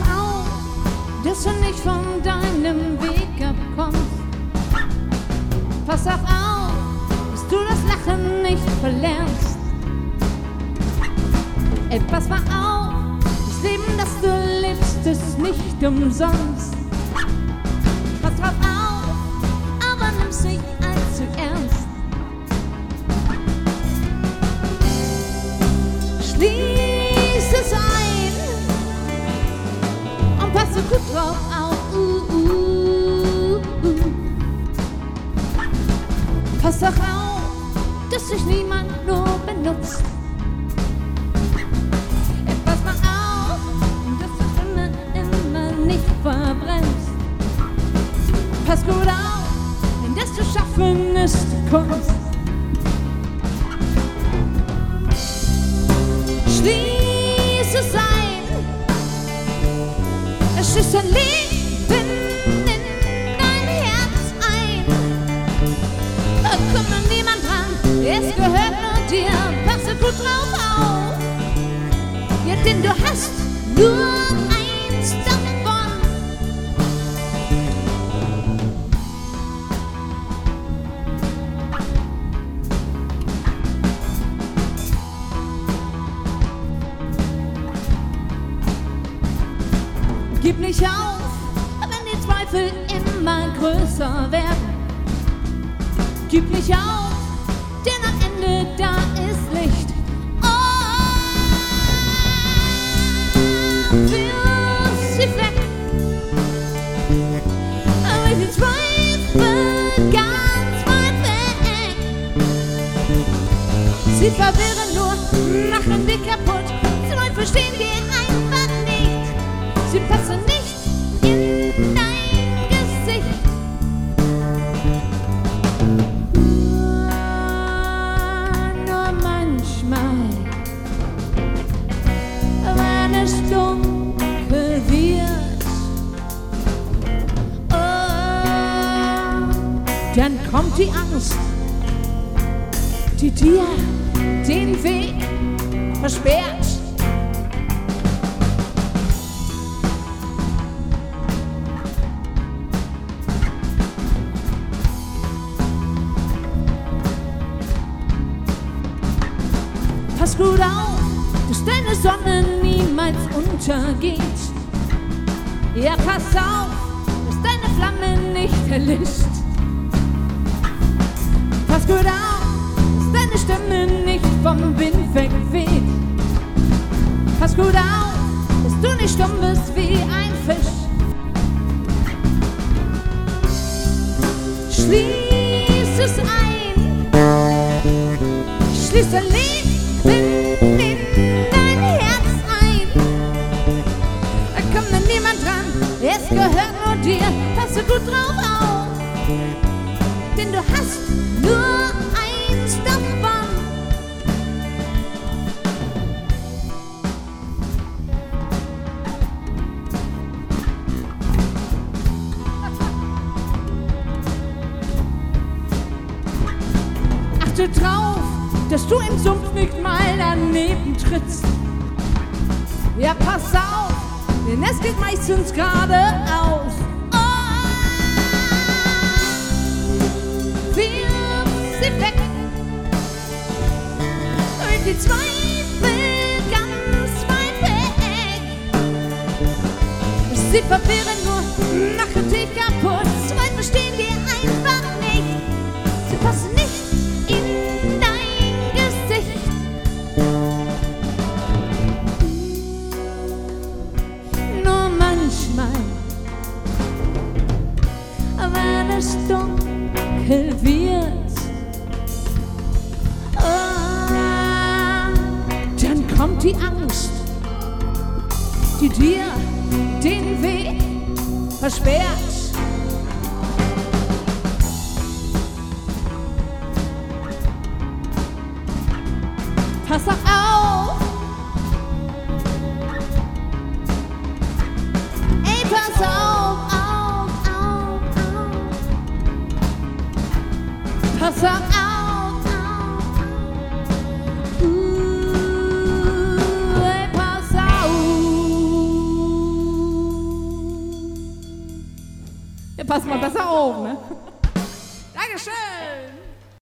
doch auf, dass du nicht von deinem Weg abkommst. Pass auch auf, dass du das Lachen nicht verlernst. Etwas pass mal auf, das Leben, das du lebst, ist nicht umsonst. Passe gut drauf auf. Uh, uh, uh. Pass doch auf, dass sich niemand nur benutzt. Ey, Pass mal auf, dass du immer, immer nicht verbrennst. Pass gut auf, denn das zu schaffen ist. Schließ es schließt dein Leben in dein Herz ein. Da kommt noch niemand dran, es gehört nur dir. Passe gut drauf auf, ja, denn du hast nur Gib nicht auf, wenn die Zweifel immer größer werden. Gib nicht auf, denn am Ende da ist Licht. Oh, wirf sie weg. Aber die Zweifel ganz weg. Sie verwirren nur, machen dich kaputt. Zweifel stehen dir einfach nicht. Sie passen nicht in dein Gesicht. Nur manchmal, wenn es dunkel wird, oh, dann kommt die Angst, die dir den Weg versperrt. Pass gut auf, dass deine Sonne niemals untergeht. Ja, pass auf, dass deine Flamme nicht erlischt. Pass gut auf, dass deine Stimme nicht vom Wind wegweht. Pass gut auf, dass du nicht stumm bist wie ein Fisch. Schließ es ein, schließ dein Leben gehört nur dir. Passe gut drauf auf, denn du hast nur eins davon. Achte drauf, dass du im Sumpf nicht mal daneben trittst. Ja, pass auf, denn es geht meistens geradeaus. Oh, wirf sie weg. Und die Zweifel ganz weit weg. Sie verwirren nur, machen dich kaputt. Zweifel stehen dir einfach nicht. Sie passen nicht es dunkel wird, oh, dann kommt die Angst, die dir den Weg versperrt. Pass doch auf, auf, auf!